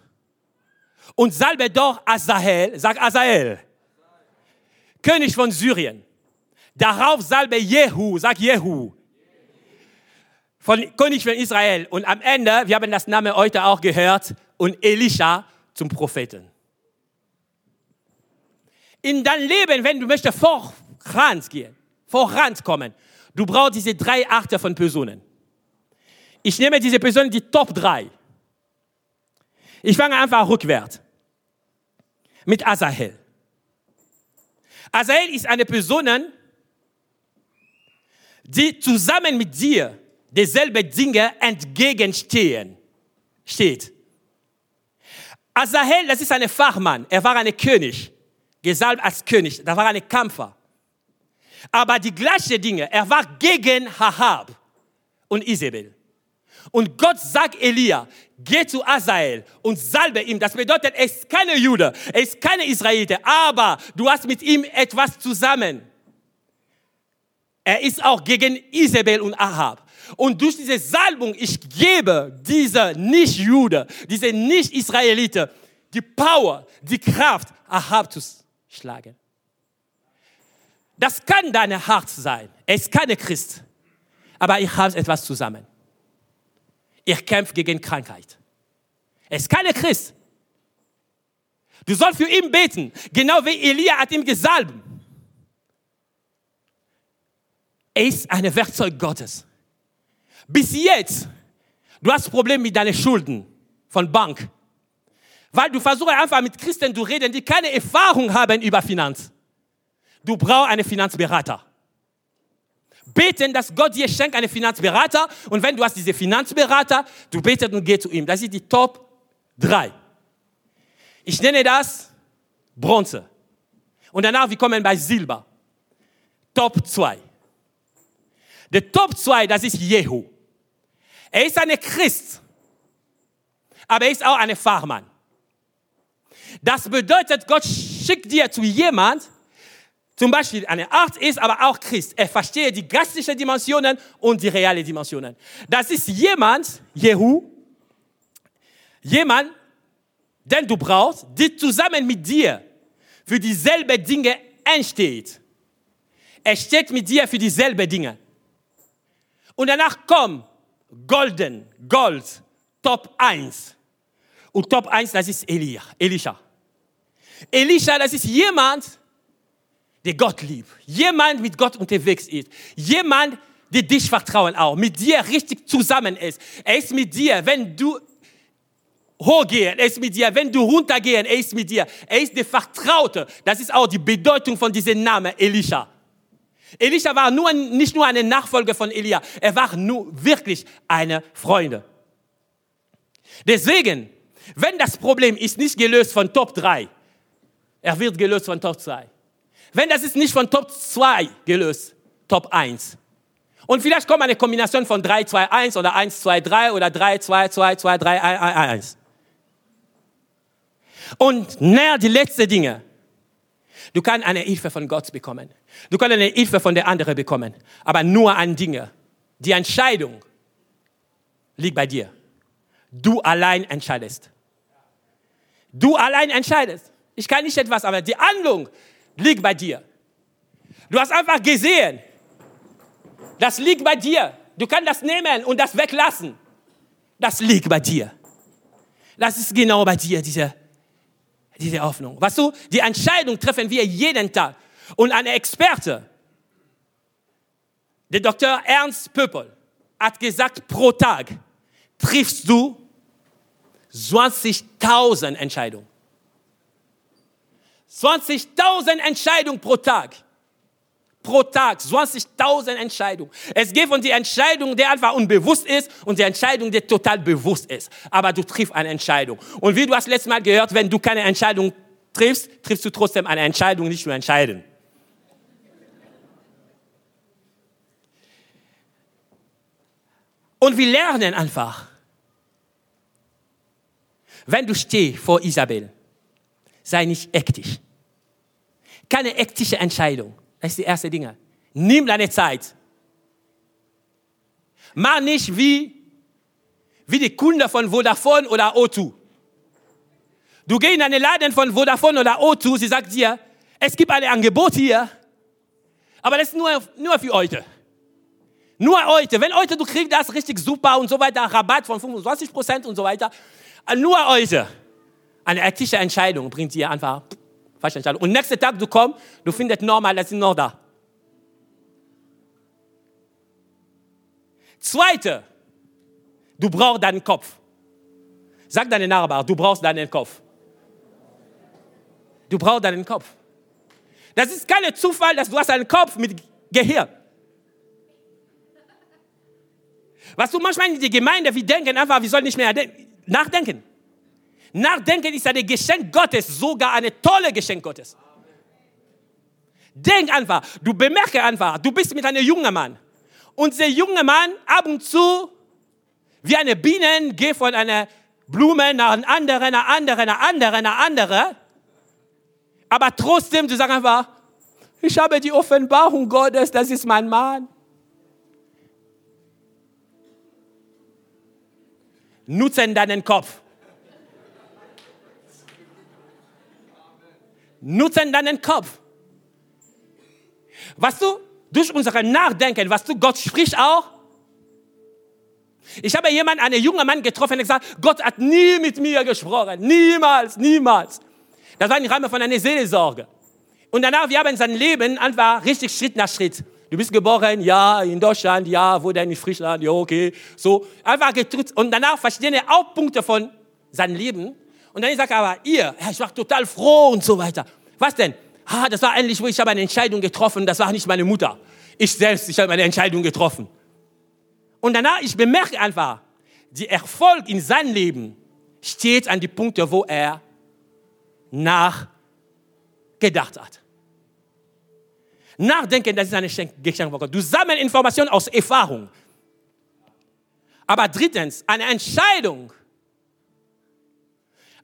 und salbe dort Azael, sag Azael, König von Syrien. Darauf salbe Jehu, sag Jehu, von König von Israel. Und am Ende, wir haben das Name heute auch gehört, und Elisha zum Propheten in dein Leben, wenn du möchtest voran gehen, vorankommen, du brauchst diese drei Arten von Personen. Ich nehme diese Personen, die Top 3. Ich fange einfach rückwärts. Mit Asahel. Asahel ist eine Person, die zusammen mit dir dieselben Dinge entgegenstehen. Steht. Asahel, das ist ein Fachmann. Er war ein König gesalbt als König. Da war ein Kämpfer. Aber die gleichen Dinge, er war gegen Hahab und Isabel. Und Gott sagt Elia, geh zu Asael und salbe ihm. Das bedeutet, er ist keine Jude, er ist keine Israelite, aber du hast mit ihm etwas zusammen. Er ist auch gegen Isabel und Ahab. Und durch diese Salbung, ich gebe dieser Nicht-Jude, diese Nicht-Israelite, die Power, die Kraft, Ahab zu schlagen. Das kann dein Herz sein. Er ist keine Christ. Aber ich habe etwas zusammen. Ich kämpfe gegen Krankheit. Er ist keine Christ. Du sollst für ihn beten, genau wie Elia hat ihm gesalbt. Er ist ein Werkzeug Gottes. Bis jetzt, du hast Probleme mit deinen Schulden von Bank. Weil du versuchst einfach mit Christen zu reden, die keine Erfahrung haben über Finanz. Du brauchst einen Finanzberater. Beten, dass Gott dir schenkt einen Finanzberater. Und wenn du hast diese Finanzberater, du betest und gehst zu ihm. Das ist die Top 3. Ich nenne das Bronze. Und danach, wir kommen bei Silber. Top 2. Der Top 2, das ist Jehu. Er ist ein Christ, aber er ist auch ein Fachmann. Das bedeutet, Gott schickt dir zu jemand, zum Beispiel eine Arzt ist, aber auch Christ. Er versteht die geistlichen Dimensionen und die realen Dimensionen. Das ist jemand, Jehu, jemand, den du brauchst, der zusammen mit dir für dieselben Dinge entsteht. Er steht mit dir für dieselben Dinge. Und danach komm golden, Gold, Top 1. Und Top 1, das ist Elia, Elisha. Elisha, das ist jemand, der Gott liebt. Jemand mit Gott unterwegs ist. Jemand, der dich vertrauen auch, mit dir richtig zusammen ist. Er ist mit dir, wenn du hochgehen, er ist mit dir. Wenn du runtergehen, er ist mit dir. Er ist der Vertraute. Das ist auch die Bedeutung von diesem Namen Elisha. Elisha war nur, nicht nur eine Nachfolger von Elia, er war nur wirklich eine Freunde. Deswegen, wenn das Problem ist nicht gelöst von Top 3, er wird gelöst von Top 2. Wenn das ist nicht von Top 2 gelöst, Top 1. Und vielleicht kommt eine Kombination von 3, 2, 1 oder 1, 2, 3 oder 3, 2, 2, 2, 3, 1, 1. Und näher die letzten Dinge. Du kannst eine Hilfe von Gott bekommen. Du kannst eine Hilfe von der anderen bekommen. Aber nur an Dinge. Die Entscheidung liegt bei dir. Du allein entscheidest. Du allein entscheidest. Ich kann nicht etwas, aber die Handlung liegt bei dir. Du hast einfach gesehen, das liegt bei dir. Du kannst das nehmen und das weglassen. Das liegt bei dir. Das ist genau bei dir, diese diese Hoffnung. Weißt du, die Entscheidung treffen wir jeden Tag. Und ein Experte, der Dr. Ernst Pöppel, hat gesagt, pro Tag triffst du 20.000 Entscheidungen. 20.000 Entscheidungen pro Tag pro Tag 20.000 Entscheidungen. Es geht von der Entscheidung, die einfach unbewusst ist und der Entscheidung, die total bewusst ist. Aber du triffst eine Entscheidung. Und wie du hast letztes Mal gehört, wenn du keine Entscheidung triffst, triffst du trotzdem eine Entscheidung, nicht nur entscheiden. Und wir lernen einfach, wenn du stehst vor Isabel, sei nicht ektig. Keine ektische Entscheidung. Das ist die erste Dinge. Nimm deine Zeit. Mach nicht wie, wie die Kunde von Vodafone oder O2. Du gehst in einen Laden von Vodafone oder O2, sie sagt dir, es gibt ein Angebot hier, aber das ist nur, nur für heute. Nur heute. Wenn heute du kriegst das richtig super und so weiter, Rabatt von 25 Prozent und so weiter, nur heute. Eine ethische Entscheidung bringt dir einfach Falsche Entscheidung. Und nächsten Tag, du kommst, du findest normal, das ist noch da. Zweite, du brauchst deinen Kopf. Sag deinen Nachbar, du brauchst deinen Kopf. Du brauchst deinen Kopf. Das ist kein Zufall, dass du hast einen Kopf mit Gehirn. Was du manchmal in der Gemeinde, wir denken einfach, wir sollen nicht mehr nachdenken. Nachdenken ist ein Geschenk Gottes, sogar ein tolles Geschenk Gottes. Denk einfach, du bemerke einfach, du bist mit einem jungen Mann. Und der junge Mann ab und zu, wie eine Biene, geht von einer Blume nach einer anderen, einer anderen, einer anderen, einer anderen. Aber trotzdem, du sagst einfach, ich habe die Offenbarung Gottes, das ist mein Mann. Nutzen deinen Kopf. Nutzen deinen Kopf. Was du durch unser Nachdenken, was du Gott spricht auch. Ich habe jemanden, einen jungen Mann getroffen, der gesagt, Gott hat nie mit mir gesprochen. Niemals, niemals. Das war im Rahmen von einer Seelsorge. Und danach, wir haben sein Leben einfach richtig Schritt nach Schritt. Du bist geboren, ja, in Deutschland, ja, wo denn in Frischland, ja, okay. So, einfach getrützt. Und danach verschiedene Hauptpunkte von seinem Leben. Und dann sagt er aber, ihr, ich war total froh und so weiter. Was denn? Ah, das war endlich, wo ich habe eine Entscheidung getroffen, das war nicht meine Mutter. Ich selbst, ich habe eine Entscheidung getroffen. Und danach, ich bemerke einfach, der Erfolg in seinem Leben steht an die Punkte, wo er nachgedacht hat. Nachdenken, das ist eine Geschenk von Gott. Du sammelst Informationen aus Erfahrung. Aber drittens, eine Entscheidung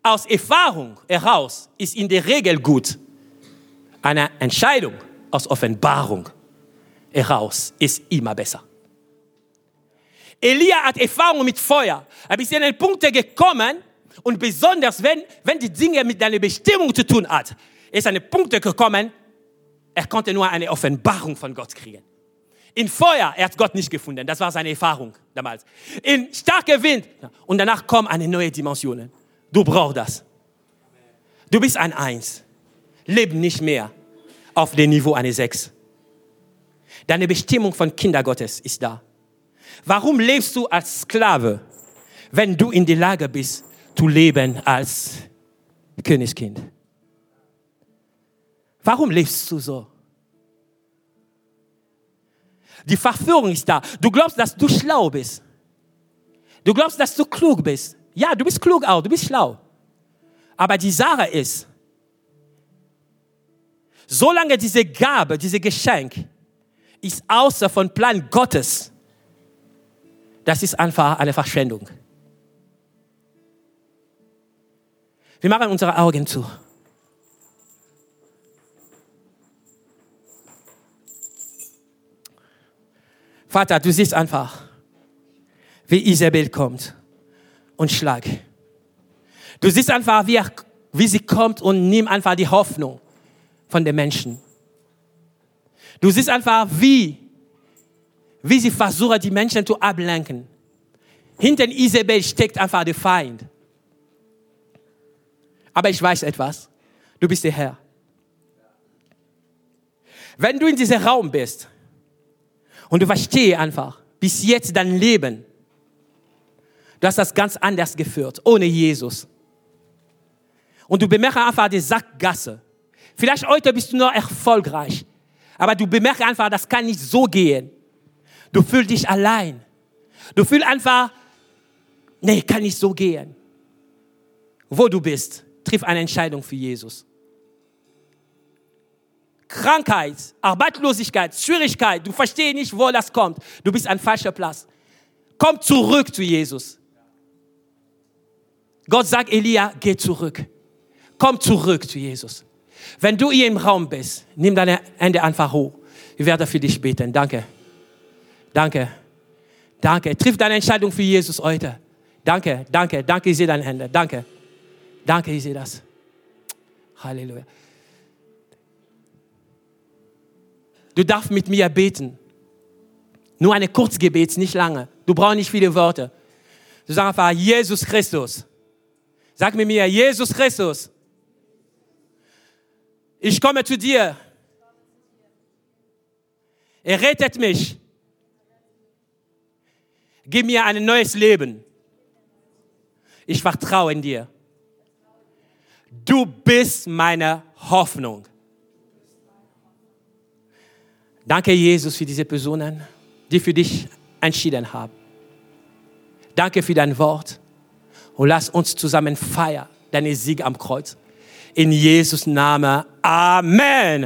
aus Erfahrung heraus ist in der Regel gut. Eine Entscheidung aus Offenbarung heraus ist immer besser. Elia hat Erfahrung mit Feuer. Er ist an den Punkt gekommen und besonders wenn, wenn die Dinge mit deiner Bestimmung zu tun hat, ist an den Punkt gekommen, er konnte nur eine Offenbarung von Gott kriegen. In Feuer, er hat Gott nicht gefunden. Das war seine Erfahrung damals. In starker Wind. Und danach kommt eine neue Dimension. Du brauchst das. Du bist ein Eins. Leb nicht mehr auf dem Niveau eines Sechs. Deine Bestimmung von Kinder Gottes ist da. Warum lebst du als Sklave, wenn du in der Lage bist, zu leben als Königskind? Warum lebst du so? Die Verführung ist da. Du glaubst, dass du schlau bist. Du glaubst, dass du klug bist. Ja, du bist klug auch, du bist schlau. Aber die Sache ist, solange diese Gabe, diese Geschenk ist außer von Plan Gottes, das ist einfach eine Verschwendung. Wir machen unsere Augen zu. Vater, du siehst einfach, wie Isabel kommt und schlag. Du siehst einfach, wie, wie sie kommt und nimmt einfach die Hoffnung von den Menschen. Du siehst einfach, wie, wie sie versuchen, die Menschen zu ablenken. Hinter Isabel steckt einfach der Feind. Aber ich weiß etwas. Du bist der Herr. Wenn du in diesem Raum bist und du verstehst einfach, bis jetzt dein Leben, du hast das ganz anders geführt, ohne Jesus. Und du bemerkst einfach die Sackgasse. Vielleicht heute bist du noch erfolgreich, aber du bemerkst einfach, das kann nicht so gehen. Du fühlst dich allein. Du fühlst einfach, nee, kann nicht so gehen. Wo du bist, triff eine Entscheidung für Jesus. Krankheit, Arbeitslosigkeit, Schwierigkeit, du verstehst nicht, wo das kommt. Du bist an falscher Platz. Komm zurück zu Jesus. Gott sagt Elia, geh zurück. Komm zurück zu Jesus. Wenn du hier im Raum bist, nimm deine Hände einfach hoch. Ich werde für dich beten. Danke. Danke. Danke. Triff deine Entscheidung für Jesus heute. Danke, danke, danke, ich sehe deine Hände. Danke. Danke, ich sehe das. Halleluja. Du darfst mit mir beten. Nur eine Kurzgebet, nicht lange. Du brauchst nicht viele Worte. Du sagst einfach, Jesus Christus. Sag mit mir, Jesus Christus. Ich komme zu dir. Er rettet mich. Gib mir ein neues Leben. Ich vertraue in dir. Du bist meine Hoffnung. Danke, Jesus, für diese Personen, die für dich entschieden haben. Danke für dein Wort. Und lass uns zusammen feiern, deine Sieg am Kreuz. In Jesus Namen. Amen.